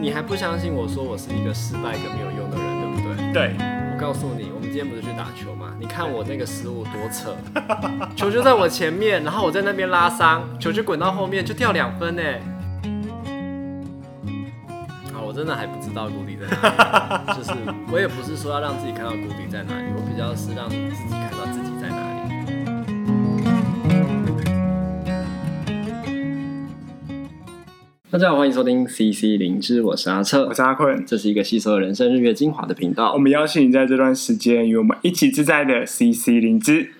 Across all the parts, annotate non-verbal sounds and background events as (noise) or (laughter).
你还不相信我说我是一个失败跟没有用的人，对不对？对，我告诉你，我们今天不是去打球吗？你看我那个失误多扯，球就在我前面，然后我在那边拉伤，球就滚到后面就掉两分呢。啊，我真的还不知道谷底在哪里，就是我也不是说要让自己看到谷底在哪里，我比较是让自己看到大家好，欢迎收听 CC 灵芝，我是阿策，我是阿坤，这是一个吸收人生日月精华的频道。我们邀请你在这段时间与我们一起自在的 CC 灵芝。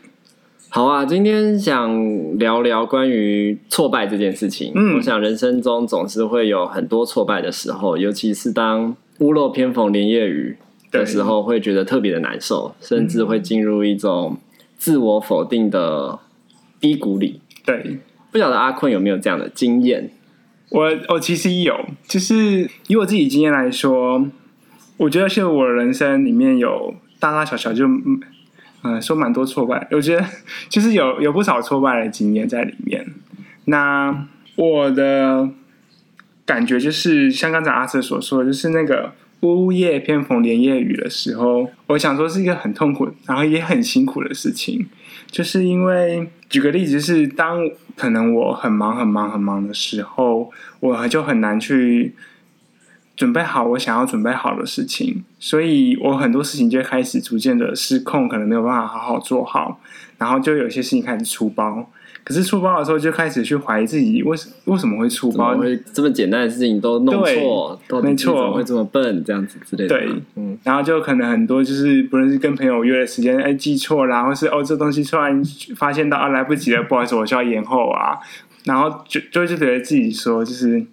好啊，今天想聊聊关于挫败这件事情。嗯，我想人生中总是会有很多挫败的时候，尤其是当屋漏偏逢连夜雨的时候，会觉得特别的难受，甚至会进入一种自我否定的低谷里。对，不晓得阿坤有没有这样的经验？我我其实有，就是以我自己经验来说，我觉得是我人生里面有大大小小就嗯、呃、说蛮多挫败，我觉得就是有有不少挫败的经验在里面。那我的感觉就是像刚才阿瑟所说，就是那个屋夜偏逢连夜雨的时候，我想说是一个很痛苦，然后也很辛苦的事情，就是因为。举个例子，是当可能我很忙、很忙、很忙的时候，我就很难去准备好我想要准备好的事情，所以我很多事情就开始逐渐的失控，可能没有办法好好做好，然后就有些事情开始出包。可是出包的时候，就开始去怀疑自己为什为什么会出包？会这么简单的事情都弄错，都没错，怎么会这么笨？这样子之类的。对，嗯，然后就可能很多就是不论是跟朋友约的时间，哎，记错了，或是哦，这东西突然发现到啊，来不及了，不好意思，我需要延后啊，然后就就就觉得自己说就是。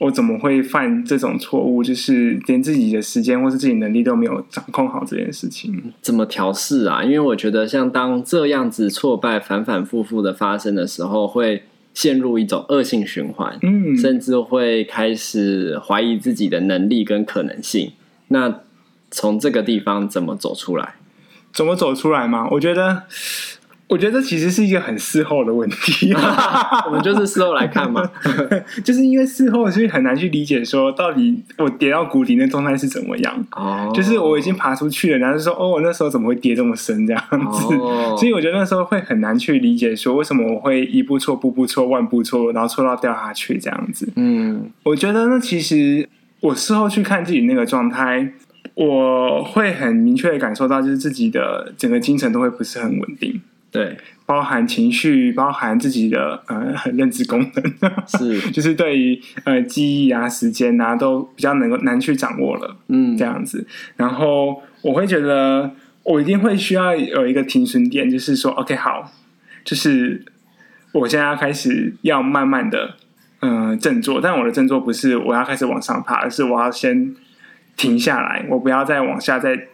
我怎么会犯这种错误？就是连自己的时间或是自己能力都没有掌控好这件事情，怎么调试啊？因为我觉得，像当这样子挫败反反复复的发生的时候，会陷入一种恶性循环，嗯，甚至会开始怀疑自己的能力跟可能性。那从这个地方怎么走出来？怎么走出来吗？我觉得。我觉得这其实是一个很事后的问题，(laughs) 我们就是事后来看嘛，(laughs) 就是因为事后所以很难去理解说到底我跌到谷底那状态是怎么样。哦，就是我已经爬出去了，然后就说哦，我那时候怎么会跌这么深这样子？哦，所以我觉得那时候会很难去理解说为什么我会一步错步步错万步错，然后错到掉下去这样子。嗯，我觉得那其实我事后去看自己那个状态，我会很明确的感受到，就是自己的整个精神都会不是很稳定。对，包含情绪，包含自己的呃 (laughs) 认知功能，是，就是对于呃记忆啊、时间啊，都比较能够难去掌握了，嗯，这样子。然后我会觉得，我一定会需要有一个停损点，就是说，OK，好，就是我现在要开始要慢慢的嗯、呃、振作，但我的振作不是我要开始往上爬，而是我要先停下来，我不要再往下再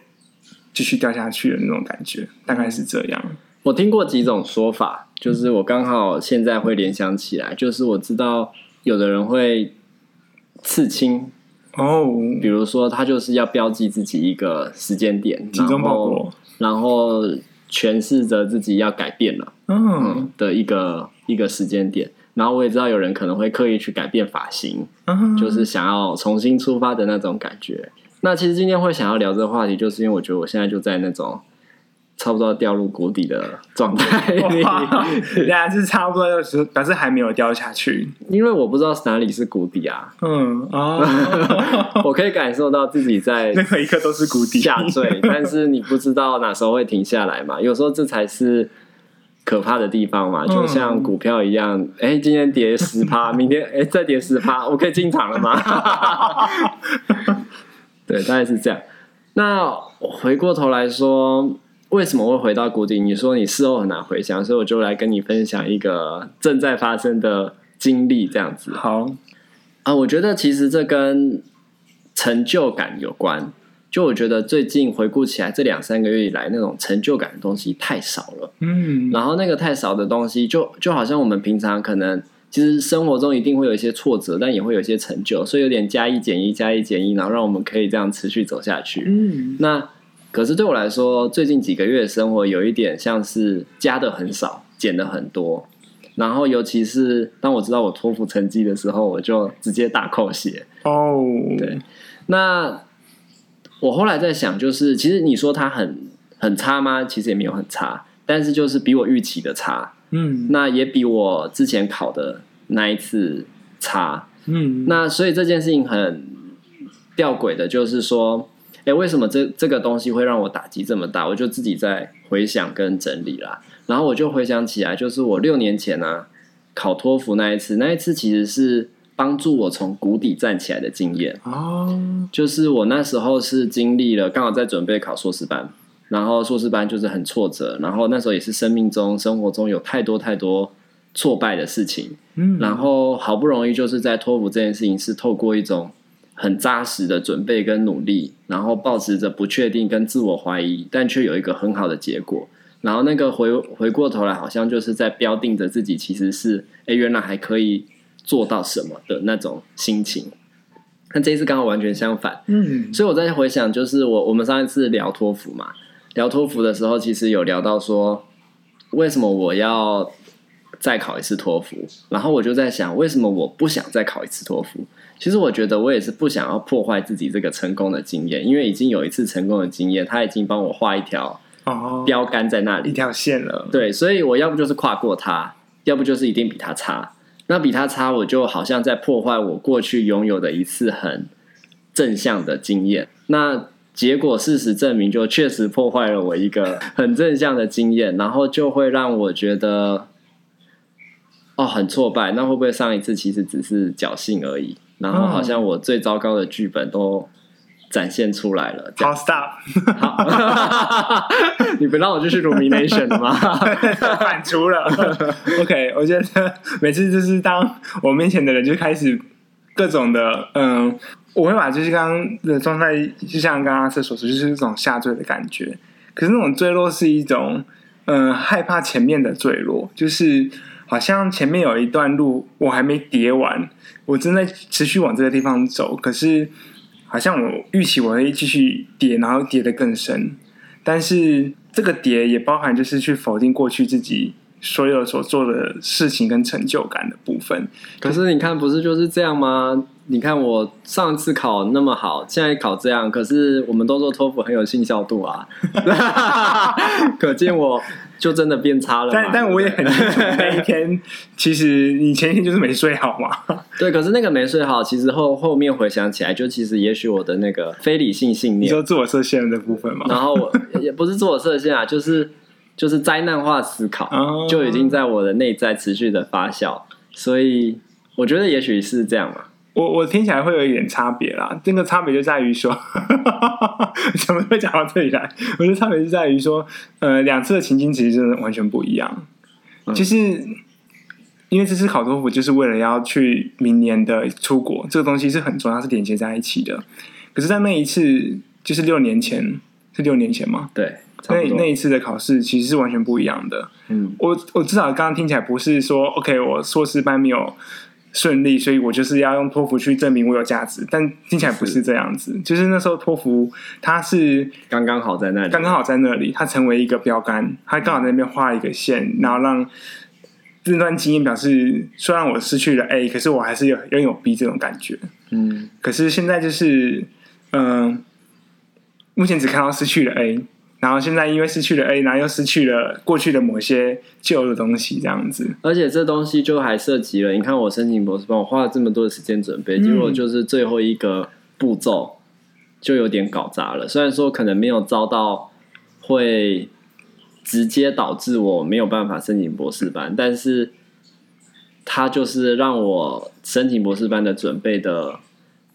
继续掉下去的那种感觉，大概是这样。我听过几种说法，就是我刚好现在会联想起来，就是我知道有的人会刺青哦，比如说他就是要标记自己一个时间点，然后然后诠释着自己要改变了，嗯的一个一个时间点，然后我也知道有人可能会刻意去改变发型，就是想要重新出发的那种感觉。那其实今天会想要聊这个话题，就是因为我觉得我现在就在那种。差不多掉入谷底的状态，(laughs) 两是差不多，就是表示还没有掉下去。因为我不知道哪里是谷底啊。嗯啊，(laughs) 我可以感受到自己在 (laughs) 任何一刻都是谷底下坠，但是你不知道哪时候会停下来嘛？有时候这才是可怕的地方嘛。就像股票一样，哎、欸，今天跌十趴，明天哎、欸、再跌十趴，我可以进场了吗？对，大概是这样。那回过头来说。为什么会回到谷底？你说你事后很难回想，所以我就来跟你分享一个正在发生的经历，这样子。好啊，我觉得其实这跟成就感有关。就我觉得最近回顾起来，这两三个月以来，那种成就感的东西太少了。嗯，然后那个太少的东西就，就就好像我们平常可能其实生活中一定会有一些挫折，但也会有一些成就，所以有点加一减一，加一减一，然后让我们可以这样持续走下去。嗯，那。可是对我来说，最近几个月的生活有一点像是加的很少，减的很多。然后尤其是当我知道我托福成绩的时候，我就直接大扣血。哦，对，那我后来在想，就是其实你说它很很差吗？其实也没有很差，但是就是比我预期的差。嗯，那也比我之前考的那一次差。嗯，那所以这件事情很吊诡的，就是说，哎，为什么这这个东西会让我打击这么大？我就自己在回想跟整理啦。然后我就回想起来，就是我六年前呢、啊、考托福那一次，那一次其实是帮助我从谷底站起来的经验。哦，就是我那时候是经历了，刚好在准备考硕士班。然后硕士班就是很挫折，然后那时候也是生命中、生活中有太多太多挫败的事情，嗯，然后好不容易就是在托福这件事情是透过一种很扎实的准备跟努力，然后抱持着不确定跟自我怀疑，但却有一个很好的结果，然后那个回回过头来，好像就是在标定着自己其实是哎，原来还可以做到什么的那种心情。那这一次刚好完全相反，嗯，所以我在回想，就是我我们上一次聊托福嘛。聊托福的时候，其实有聊到说，为什么我要再考一次托福？然后我就在想，为什么我不想再考一次托福？其实我觉得我也是不想要破坏自己这个成功的经验，因为已经有一次成功的经验，他已经帮我画一条哦标杆在那里，一条线了。对，所以我要不就是跨过它，要不就是一定比他差。那比他差，我就好像在破坏我过去拥有的一次很正向的经验。那结果事实证明，就确实破坏了我一个很正向的经验，然后就会让我觉得，哦，很挫败。那会不会上一次其实只是侥幸而已？然后好像我最糟糕的剧本都展现出来了。好，stop。好，(laughs) 你不让我继续 rumination 了吗？(laughs) 反刍了。OK，我觉得每次就是当我面前的人就开始各种的，嗯。我会把就是刚刚的状态，就像刚刚阿瑟所说，就是一种下坠的感觉。可是那种坠落是一种，嗯、呃，害怕前面的坠落，就是好像前面有一段路我还没叠完，我正在持续往这个地方走。可是好像我预期我会继续叠，然后叠得更深。但是这个叠也包含就是去否定过去自己所有所做的事情跟成就感的部分。可是你看，不是就是这样吗？你看我上次考那么好，现在考这样，可是我们都说托福很有信效度啊，(laughs) 可见我就真的变差了。但但我也很清楚那一天，(laughs) 其实你前一天就是没睡好嘛。对，可是那个没睡好，其实后后面回想起来，就其实也许我的那个非理性信念，你说自我设限的部分嘛。然后我也不是自我设限啊，就是就是灾难化思考，就已经在我的内在持续的发酵，所以我觉得也许是这样嘛。我我听起来会有一点差别啦，这个差别就在于说，(laughs) 怎么会讲到这里来？我觉得差别就在于说，呃，两次的情境其实真的完全不一样。嗯、就是因为这次考托福就是为了要去明年的出国，这个东西是很重要，是连接在一起的。可是，在那一次，就是六年前，是六年前吗？对，那那一次的考试其实是完全不一样的。嗯，我我至少刚刚听起来不是说，OK，我硕士班没有。顺利，所以我就是要用托福去证明我有价值，但听起来不是这样子。是就是那时候托福它是刚刚好在那里，刚刚好在那里，它成为一个标杆，它刚好在那边画一个线，然后让这段经验表示，虽然我失去了 A，可是我还是有拥有 B 这种感觉。嗯，可是现在就是，嗯、呃，目前只看到失去了 A。然后现在因为失去了 A，然后又失去了过去的某些旧的东西，这样子。而且这东西就还涉及了，你看我申请博士班，我花了这么多的时间准备，结果就是最后一个步骤就有点搞砸了。虽然说可能没有遭到会直接导致我没有办法申请博士班，但是它就是让我申请博士班的准备的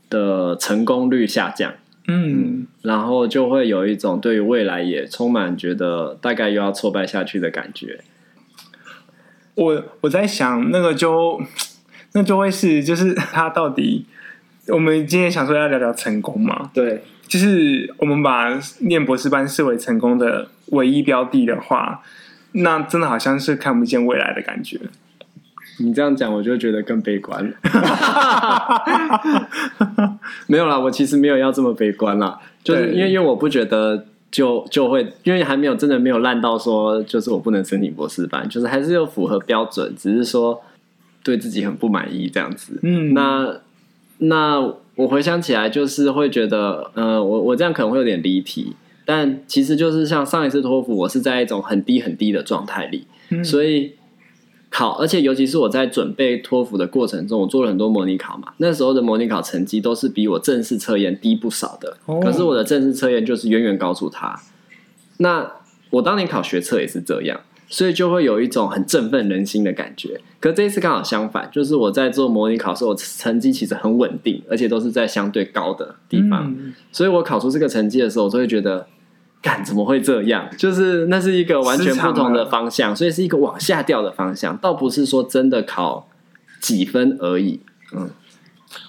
的成功率下降。嗯，然后就会有一种对于未来也充满觉得大概又要挫败下去的感觉。我我在想，那个就 (tsk) 那就会是，就是他到底，我们今天想说要聊聊成功嘛？对，就是我们把念博士班视为成功的唯一标的的话，那真的好像是看不见未来的感觉。你这样讲，我就觉得更悲观了。(laughs) 没有啦，我其实没有要这么悲观啦，就是因为因为我不觉得就就会因为还没有真的没有烂到说就是我不能申请博士班，就是还是有符合标准，只是说对自己很不满意这样子。嗯，那那我回想起来就是会觉得，呃，我我这样可能会有点离题，但其实就是像上一次托福，我是在一种很低很低的状态里，嗯、所以。考，而且尤其是我在准备托福的过程中，我做了很多模拟考嘛。那时候的模拟考成绩都是比我正式测验低不少的，可是我的正式测验就是远远高出他。那我当年考学测也是这样，所以就会有一种很振奋人心的感觉。可这一次刚好相反，就是我在做模拟考的时候，我成绩其实很稳定，而且都是在相对高的地方，嗯、所以我考出这个成绩的时候，我就会觉得。干怎么会这样？就是那是一个完全不同的方向，所以是一个往下掉的方向，倒不是说真的考几分而已。嗯，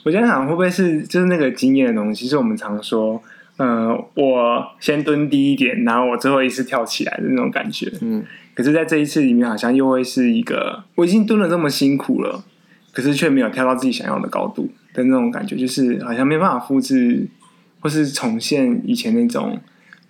我在想会不会是就是那个经验的东西？是我们常说，嗯、呃，我先蹲低一点，然后我最后一次跳起来的那种感觉。嗯，可是在这一次里面，好像又会是一个我已经蹲了这么辛苦了，可是却没有跳到自己想要的高度的那种感觉，就是好像没办法复制或是重现以前那种。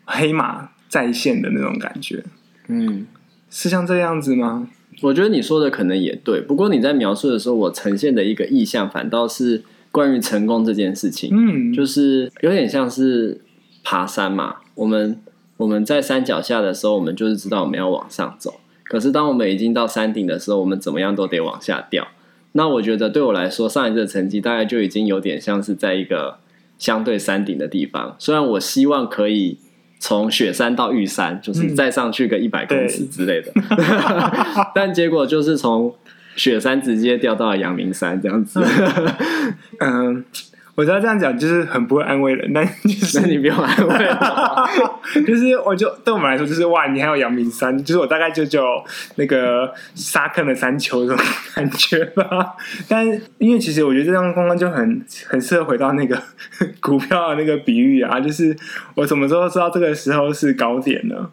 黑马再现的那种感觉，嗯，是像这样子吗？我觉得你说的可能也对，不过你在描述的时候，我呈现的一个意象反倒是关于成功这件事情，嗯，就是有点像是爬山嘛。我们我们在山脚下的时候，我们就是知道我们要往上走，可是当我们已经到山顶的时候，我们怎么样都得往下掉。那我觉得对我来说，上一次的成绩大概就已经有点像是在一个相对山顶的地方，虽然我希望可以。从雪山到玉山，就是再上去个一百公尺之类的，嗯、(laughs) (laughs) 但结果就是从雪山直接掉到了阳明山这样子。嗯。(laughs) 我知道这样讲就是很不会安慰人，但就是 (laughs) 那你不用安慰 (laughs) 就是我就对我们来说就是哇，你还有阳明山，就是我大概就就那个沙坑的山丘这种感觉吧。但因为其实我觉得这样刚刚就很很适合回到那个 (laughs) 股票的那个比喻啊，就是我什么时候知道这个时候是高点呢？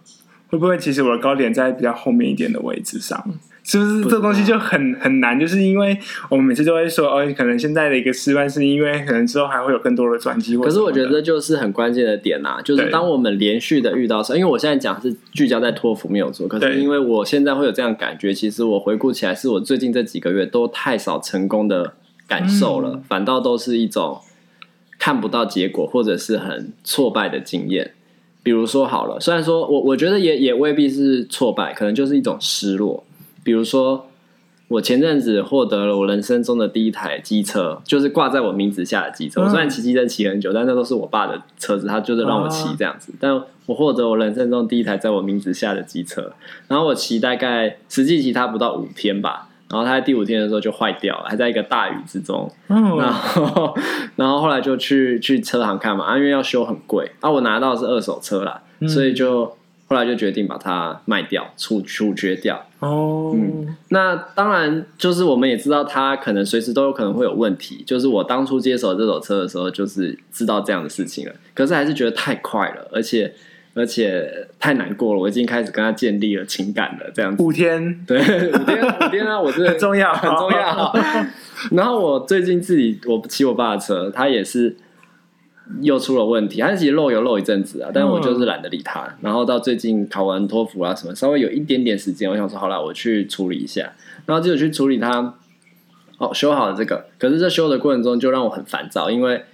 会不会其实我的高点在比较后面一点的位置上？是不是这东西就很很难？就是因为我们每次都会说，哦，可能现在的一个失败是因为可能之后还会有更多的转机。可是我觉得这就是很关键的点呐，就是当我们连续的遇到时，因为我现在讲是聚焦在托福没有做，可是因为我现在会有这样感觉，其实我回顾起来，是我最近这几个月都太少成功的感受了，反倒都是一种看不到结果或者是很挫败的经验。比如说好了，虽然说我我觉得也也未必是挫败，可能就是一种失落。比如说，我前阵子获得了我人生中的第一台机车，就是挂在我名字下的机车。我虽然骑机车骑很久，但那都是我爸的车子，他就是让我骑这样子。但我获得我人生中第一台在我名字下的机车，然后我骑大概实际骑它不到五天吧，然后它在第五天的时候就坏掉了，还在一个大雨之中。然后，(laughs) 然后后来就去去车行看嘛，啊，因为要修很贵啊，我拿到的是二手车啦，所以就。后来就决定把它卖掉，处处决掉。哦，嗯，那当然就是我们也知道它可能随时都有可能会有问题。就是我当初接手这手车的时候，就是知道这样的事情了。可是还是觉得太快了，而且而且太难过了。我已经开始跟他建立了情感了，这样子。五天，对，五天，五天啊！我真的 (laughs) 很重要，很重要。(laughs) 然后我最近自己我骑我爸的车，他也是。又出了问题，他其实漏油漏一阵子啊，但是我就是懒得理他。嗯、然后到最近考完托福啊什么，稍微有一点点时间，我想说好了，我去处理一下。然后就去处理它，哦，修好了这个。可是这修的过程中就让我很烦躁，因为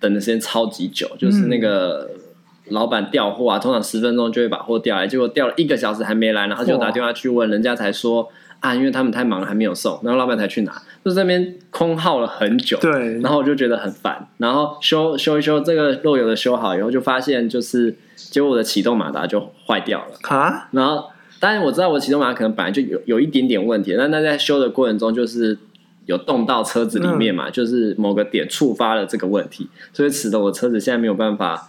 等的时间超级久，就是那个老板调货啊，通常十分钟就会把货调来，结果调了一个小时还没来，然后就打电话去问人家才说。啊，因为他们太忙了，还没有送，然后老板才去拿，就这边空耗了很久。对，然后我就觉得很烦，然后修修一修这个漏油的修好以后，就发现就是结果我的启动马达就坏掉了啊。然后当然我知道我启动马达可能本来就有有一点点问题，但那在修的过程中就是有动到车子里面嘛，嗯、就是某个点触发了这个问题，所以使得我车子现在没有办法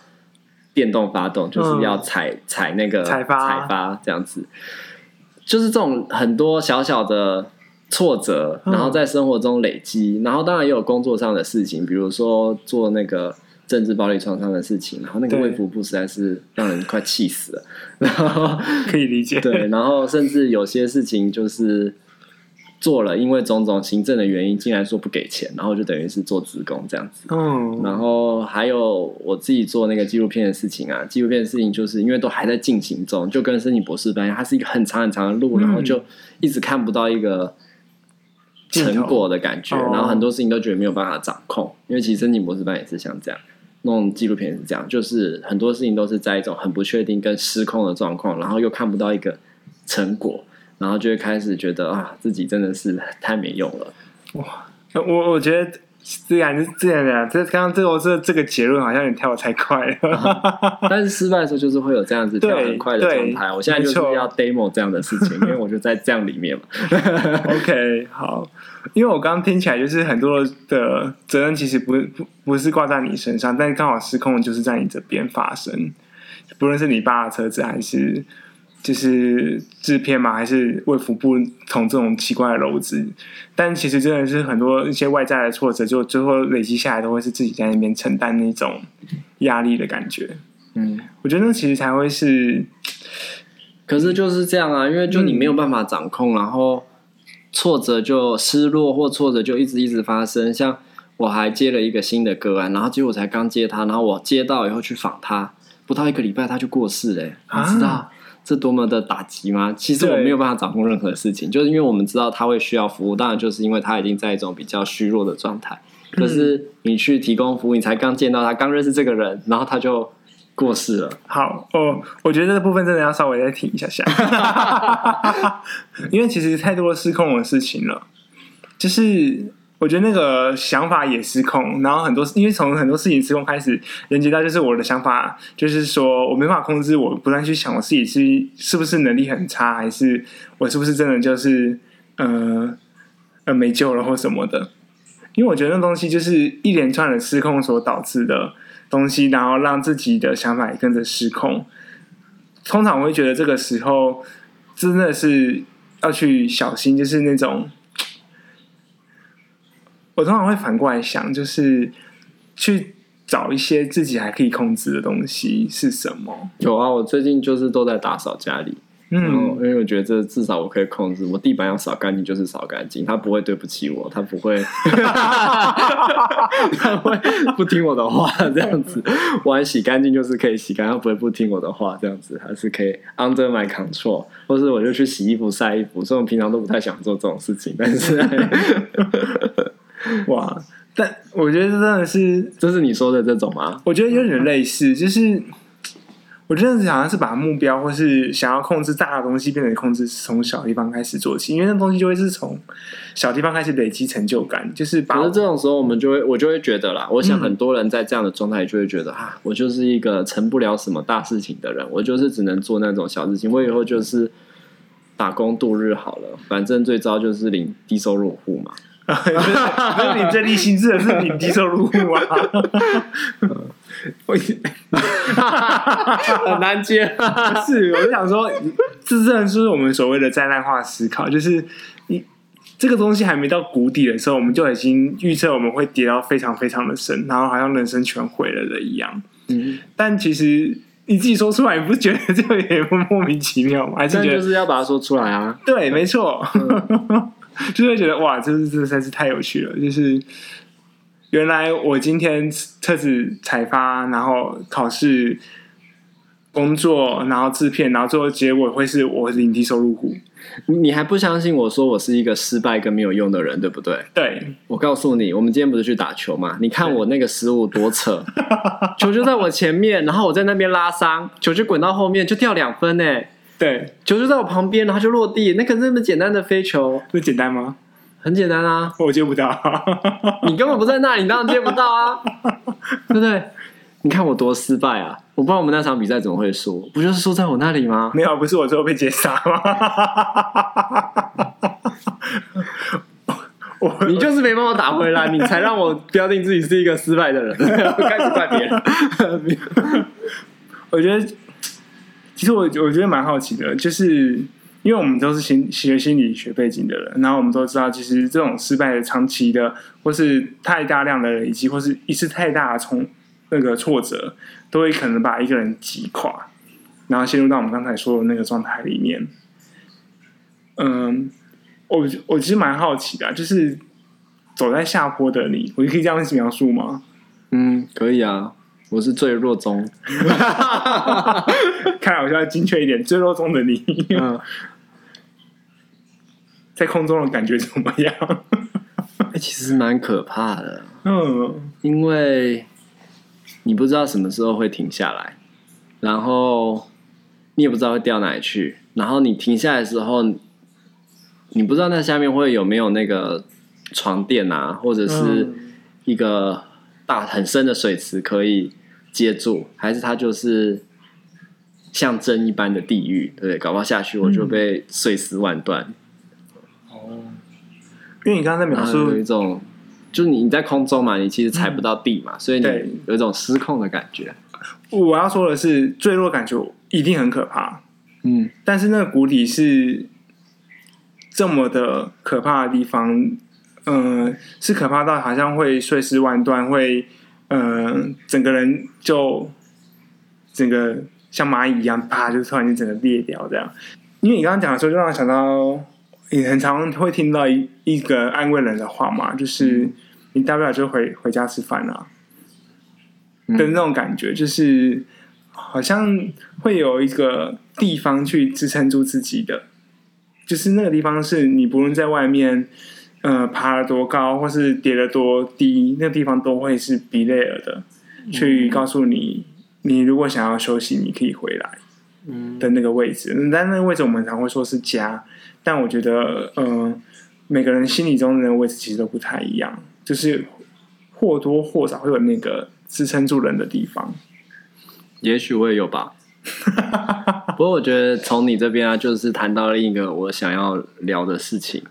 电动发动，就是要踩踩那个踩发踩发这样子。就是这种很多小小的挫折，然后在生活中累积，然后当然也有工作上的事情，比如说做那个政治暴力创伤的事情，然后那个卫福部实在是让人快气死了，(laughs) 然后可以理解，对，然后甚至有些事情就是做了，因为种种行政的原因，竟然说不给钱，然后就等于是做职工这样子。嗯，然后还有我自己做那个纪录片的事情啊，纪录片的事情就是因为都还在进行中，就跟申请博士班一样，它是一个很长很长的路，然后就一直看不到一个成果的感觉，然后很多事情都觉得没有办法掌控。因为其实申请博士班也是像这样，弄纪录片也是这样，就是很多事情都是在一种很不确定跟失控的状况，然后又看不到一个成果。然后就会开始觉得啊，自己真的是 (laughs) 太没用了。哇，我我觉得这样是这样的，这刚刚这个这这个结论好像你跳的太快了。啊、(laughs) 但是失败的时候就是会有这样子跳很快的状态。我现在就是要 demo 这样的事情，因为我就在这样里面嘛。(laughs) OK，好，因为我刚刚听起来就是很多的责任其实不不不是挂在你身上，但是刚好失控就是在你这边发生，不论是你爸的车子还是。就是制片嘛，还是卫福部从这种奇怪的篓子，但其实真的是很多一些外在的挫折，就最后累积下来，都会是自己在那边承担那种压力的感觉。嗯，我觉得那其实才会是，可是就是这样啊，因为就你没有办法掌控，嗯、然后挫折就失落或挫折就一直一直发生。像我还接了一个新的个案，然后结果我才刚接他，然后我接到以后去访他，不到一个礼拜他就过世了，你知道？啊是多么的打击吗？其实我没有办法掌控任何事情，就是因为我们知道他会需要服务，当然就是因为他已经在一种比较虚弱的状态。可是你去提供服务，你才刚见到他，刚认识这个人，然后他就过世了。好哦，我觉得这个部分真的要稍微再停一下下，(laughs) 因为其实太多失控的事情了，就是。我觉得那个想法也失控，然后很多因为从很多事情失控开始，连接到就是我的想法，就是说我没办法控制，我不断去想我自己是是不是能力很差，还是我是不是真的就是呃呃没救了或什么的。因为我觉得那东西就是一连串的失控所导致的东西，然后让自己的想法也跟着失控。通常我会觉得这个时候真的是要去小心，就是那种。我通常会反过来想，就是去找一些自己还可以控制的东西是什么？有啊，我最近就是都在打扫家里，嗯，因为我觉得这至少我可以控制，我地板要扫干净就是扫干净，他不会对不起我，他不会，(laughs) 他会不听我的话，这样子，碗洗干净就是可以洗干净，他不会不听我的话，这样子还是可以 under my control，或是我就去洗衣服、晒衣服，所以我平常都不太想做这种事情，但是。(laughs) (laughs) 哇！但我觉得真的是，这是你说的这种吗？我觉得有点类似，就是我真的好像是把目标或是想要控制大的东西变成控制从小地方开始做起，因为那东西就会是从小地方开始累积成就感。就是，把，可是这种时候，我们就会我就会觉得啦，我想很多人在这样的状态就会觉得、嗯、啊，我就是一个成不了什么大事情的人，我就是只能做那种小事情，我以后就是打工度日好了，反正最糟就是领低收入户嘛。(laughs) 不是你最低薪资的是你低收入户啊！(laughs) 很难接。是，我就想说，这真的是我们所谓的灾难化思考，就是你这个东西还没到谷底的时候，我们就已经预测我们会跌到非常非常的深，然后好像人生全毁了的一样。嗯，但其实你自己说出来，你不觉得这个有点莫名其妙吗？还是觉得就是要把它说出来啊？对，没错。嗯就会觉得哇，这是这实在是太有趣了。就是原来我今天车子采发，然后考试、工作，然后制片，然后最后结果会是我领低收入户。你还不相信我说我是一个失败跟没有用的人，对不对？对，我告诉你，我们今天不是去打球吗？你看我那个失误多扯，球就在我前面，然后我在那边拉伤，球就滚到后面就掉两分呢。对，球就在我旁边，然后就落地。那个那么简单的飞球，那简单吗？很简单啊，我接不到。(laughs) 你根本不在那里，你当然接不到啊，(laughs) 对不对？你看我多失败啊！我不知道我们那场比赛怎么会输，不就是输在我那里吗？没有，不是我最后被截杀吗？我 (laughs) 你就是没办法打回来，你才让我标定自己是一个失败的人，开始怪别人。我觉得。其实我我觉得蛮好奇的，就是因为我们都是心学心理学背景的人，然后我们都知道，其实这种失败的长期的，或是太大量的累积，或是一次太大的从那个挫折，都会可能把一个人击垮，然后陷入到我们刚才说的那个状态里面。嗯，我我其实蛮好奇的，就是走在下坡的你，我就可以这样子描述吗？嗯，可以啊，我是最弱中，看来我需要精确一点，最弱中的你，嗯，在空中的感觉怎么样？欸，(laughs) 其实蛮可怕的，嗯，因为你不知道什么时候会停下来，然后你也不知道会掉哪里去，然后你停下来的时候，你不知道那下面会有没有那个床垫啊，或者是一个。大很深的水池可以接住，还是它就是像针一般的地狱？对，对，搞不好下去我就被碎尸万段。哦，因为你刚刚在描述有一种，就是你你在空中嘛，你其实踩不到地嘛，嗯、所以你有一种失控的感觉。我要说的是，坠落感觉一定很可怕。嗯，但是那个谷底是这么的可怕的地方。嗯、呃，是可怕到好像会碎尸万段，会嗯、呃，整个人就整个像蚂蚁一样，啪，就突然间整个裂掉这样。因为你刚刚讲的时候，就让我想到，你很常会听到一一个安慰人的话嘛，就是你大不了就回回家吃饭啊，的那种感觉，就是好像会有一个地方去支撑住自己的，就是那个地方是你不论在外面。呃，爬了多高，或是跌了多低，那个地方都会是 be there 的，嗯、去告诉你，你如果想要休息，你可以回来，嗯，的那个位置。嗯、但那个位置我们常会说是家，但我觉得，呃，每个人心里中的那个位置其实都不太一样，就是或多或少会有那个支撑住人的地方。也许我也有吧，(laughs) 不过我觉得从你这边啊，就是谈到了一个我想要聊的事情。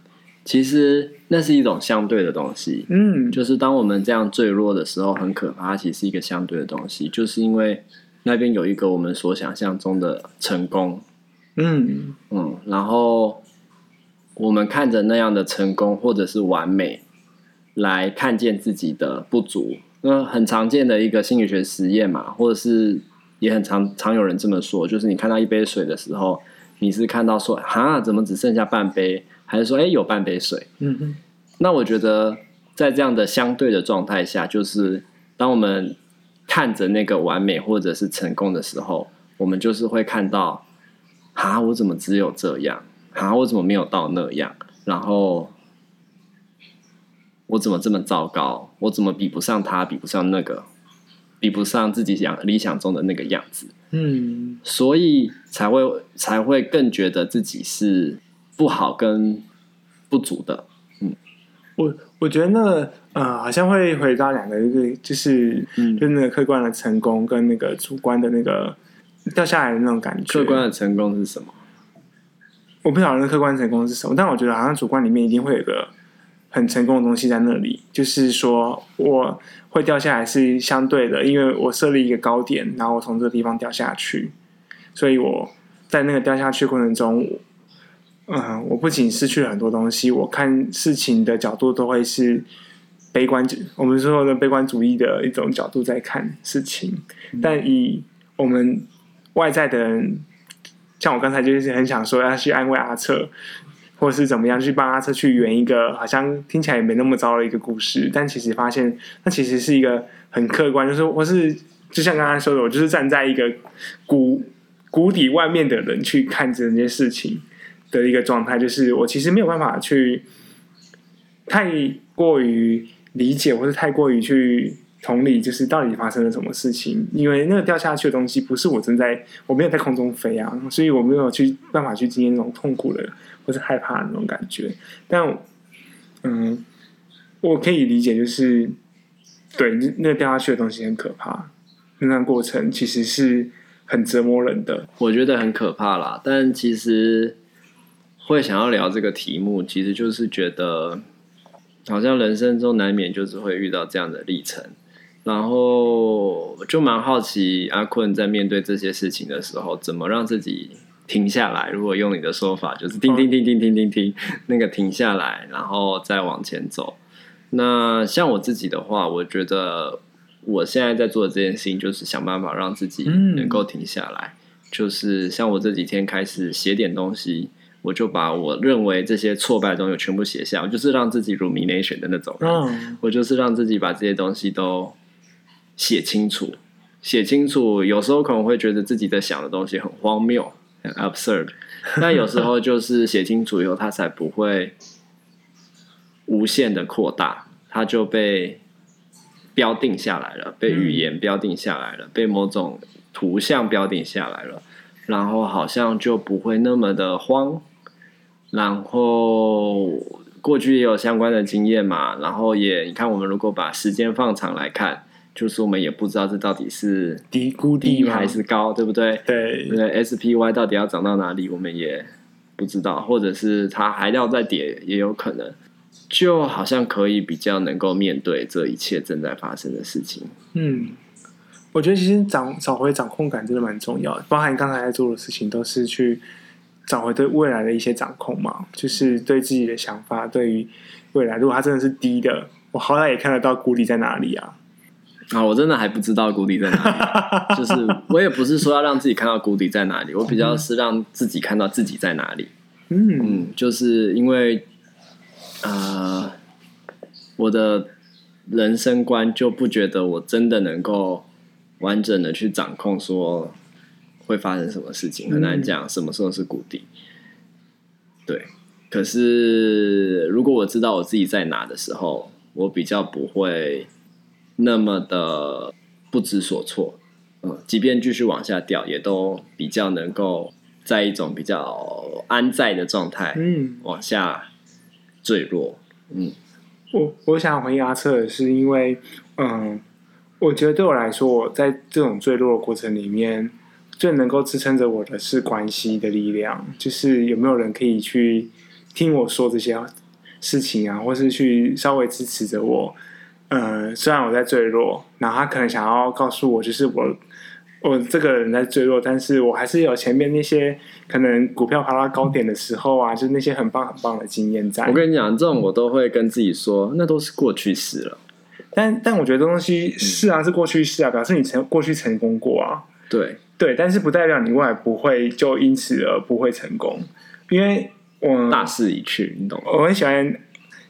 其实那是一种相对的东西，嗯，就是当我们这样坠落的时候，很可怕。其实是一个相对的东西，就是因为那边有一个我们所想象中的成功，嗯嗯，然后我们看着那样的成功或者是完美，来看见自己的不足。那很常见的一个心理学实验嘛，或者是也很常常有人这么说，就是你看到一杯水的时候，你是看到说，哈，怎么只剩下半杯？还是说，哎，有半杯水。嗯哼。那我觉得，在这样的相对的状态下，就是当我们看着那个完美或者是成功的时候，我们就是会看到，啊，我怎么只有这样？啊，我怎么没有到那样？然后我怎么这么糟糕？我怎么比不上他？比不上那个？比不上自己想理想中的那个样子？嗯。所以才会才会更觉得自己是。不好跟不足的，嗯，我我觉得那个呃，好像会回到两个，就是就是，嗯，就那个客观的成功跟那个主观的那个掉下来的那种感觉。客观的成功是什么？我不晓得那客观成功是什么，但我觉得好像主观里面一定会有一个很成功的东西在那里，就是说我会掉下来是相对的，因为我设立一个高点，然后我从这个地方掉下去，所以我在那个掉下去过程中。嗯，我不仅失去了很多东西，我看事情的角度都会是悲观，我们说的悲观主义的一种角度在看事情。嗯、但以我们外在的人，像我刚才就是很想说要去安慰阿彻，或是怎么样去帮阿彻去圆一个好像听起来也没那么糟的一个故事，但其实发现那其实是一个很客观，就是我是就像刚才说的，我就是站在一个谷谷底外面的人去看这件事情。的一个状态，就是我其实没有办法去太过于理解，或是太过于去同理，就是到底发生了什么事情。因为那个掉下去的东西，不是我正在，我没有在空中飞啊，所以我没有去办法去经验那种痛苦的或是害怕的那种感觉。但嗯，我可以理解，就是对那掉下去的东西很可怕，那段过程其实是很折磨人的。我觉得很可怕啦，但其实。会想要聊这个题目，其实就是觉得好像人生中难免就是会遇到这样的历程，然后就蛮好奇阿坤在面对这些事情的时候，怎么让自己停下来。如果用你的说法，就是停停停停停停停，那个停下来，然后再往前走。那像我自己的话，我觉得我现在在做的这件事情，就是想办法让自己能够停下来。就是像我这几天开始写点东西。我就把我认为这些挫败的东西全部写下，我就是让自己 rumination 的那种人，嗯，我就是让自己把这些东西都写清楚，写清楚。有时候可能会觉得自己在想的东西很荒谬，很 absurd，但有时候就是写清楚以后，它才不会无限的扩大，它就被标定下来了，被语言标定下来了，被某种图像标定下来了。然后好像就不会那么的慌，然后过去也有相关的经验嘛，然后也你看，我们如果把时间放长来看，就是我们也不知道这到底是低估低还是高，对不对？对对，SPY 到底要涨到哪里，我们也不知道，或者是它还要再跌，也有可能，就好像可以比较能够面对这一切正在发生的事情，嗯。我觉得其实掌找回掌控感真的蛮重要的，包含你刚才在做的事情，都是去找回对未来的一些掌控嘛，就是对自己的想法，对于未来，如果它真的是低的，我好歹也看得到谷底在哪里啊！啊，我真的还不知道谷底在哪里，(laughs) 就是我也不是说要让自己看到谷底在哪里，我比较是让自己看到自己在哪里。嗯嗯，就是因为啊、呃，我的人生观就不觉得我真的能够。完整的去掌控，说会发生什么事情，很难讲什么时候是谷底。对，可是如果我知道我自己在哪的时候，我比较不会那么的不知所措。嗯，即便继续往下掉，也都比较能够在一种比较安在的状态，嗯，往下坠落。嗯，我我想回答阿策，是因为，嗯。我觉得对我来说，我在这种坠落的过程里面，最能够支撑着我的是关系的力量，就是有没有人可以去听我说这些事情啊，或是去稍微支持着我。呃，虽然我在坠落，然后他可能想要告诉我，就是我我这个人在坠落，但是我还是有前面那些可能股票爬到高点的时候啊，就是那些很棒很棒的经验在。我跟你讲，这种我都会跟自己说，那都是过去式了。但但我觉得这东西是啊，是过去式啊，表示你成过去成功过啊。对对，但是不代表你未来不会就因此而不会成功，因为我大势已去，你懂吗？我很喜欢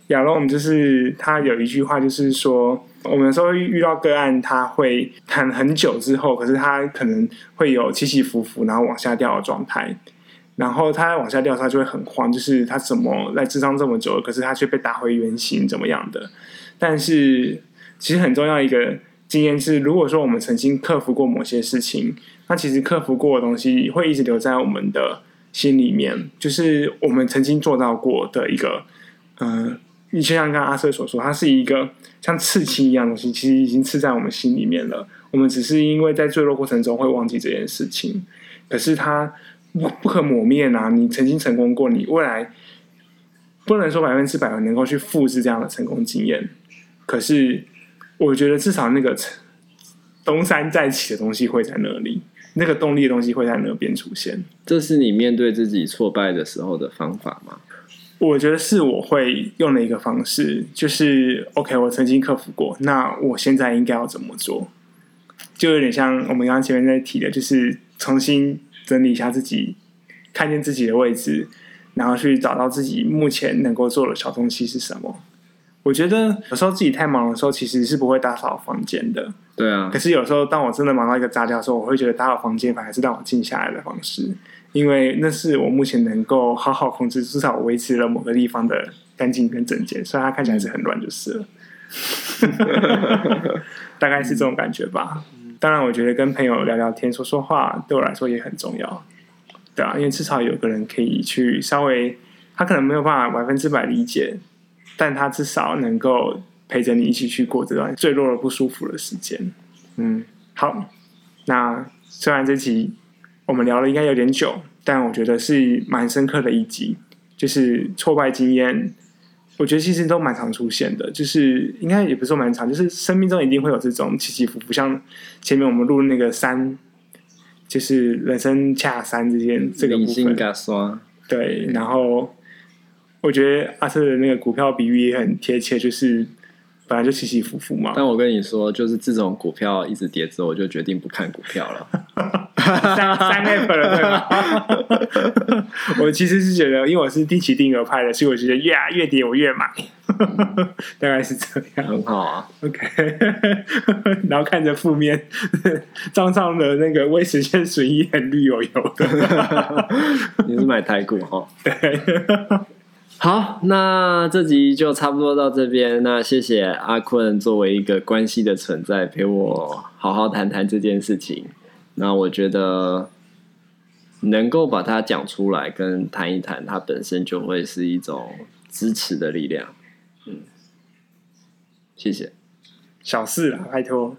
亚龙，就是他有一句话，就是说我们有时候遇到个案，他会谈很久之后，可是他可能会有起起伏伏，然后往下掉的状态，然后他往下掉，他就会很慌，就是他怎么来智商这么久，可是他却被打回原形，怎么样的？但是。其实很重要一个经验是，如果说我们曾经克服过某些事情，那其实克服过的东西会一直留在我们的心里面，就是我们曾经做到过的一个，呃，你就像刚刚阿瑟所说，它是一个像刺青一样东西，其实已经刺在我们心里面了。我们只是因为在坠落过程中会忘记这件事情，可是它不不可磨灭啊！你曾经成功过，你未来不能说百分之百能够去复制这样的成功经验，可是。我觉得至少那个东山再起的东西会在那里，那个动力的东西会在那边出现。这是你面对自己挫败的时候的方法吗？我觉得是我会用的一个方式，就是 OK，我曾经克服过，那我现在应该要怎么做？就有点像我们刚刚前面在提的，就是重新整理一下自己，看见自己的位置，然后去找到自己目前能够做的小东西是什么。我觉得有时候自己太忙的时候，其实是不会打扫房间的。对啊。可是有时候，当我真的忙到一个炸掉的时候，我会觉得打扫房间反而是让我静下来的方式，因为那是我目前能够好好控制，至少维持了某个地方的干净跟整洁。虽然它看起来是很乱，就是了。(laughs) 大概是这种感觉吧。当然，我觉得跟朋友聊聊天、说说话，对我来说也很重要。对啊，因为至少有个人可以去稍微，他可能没有办法百分之百理解。但他至少能够陪着你一起去过这段坠落的不舒服的时间。嗯，好，那虽然这集我们聊了应该有点久，但我觉得是蛮深刻的一集。就是挫败经验，我觉得其实都蛮常出现的。就是应该也不是说蛮常，就是生命中一定会有这种起起伏伏。像前面我们录那个三，就是人生恰三之间这个部分。对，然后。我觉得阿瑟的那个股票比喻也很贴切，就是本来就起起伏伏嘛。但我跟你说，就是这种股票一直跌之后，我就决定不看股票了。(laughs) 三三 F 了，对吗？我其实是觉得，因为我是定期定额派的，所以我觉得越越跌我越买，(laughs) 大概是这样，很好啊。OK，(laughs) 然后看着负面账上的那个未实现损益很绿油油的，你是买台股哈？对。好，那这集就差不多到这边。那谢谢阿坤作为一个关系的存在，陪我好好谈谈这件事情。那我觉得能够把它讲出来跟谈一谈，它本身就会是一种支持的力量。嗯，谢谢。小事啦，拜托。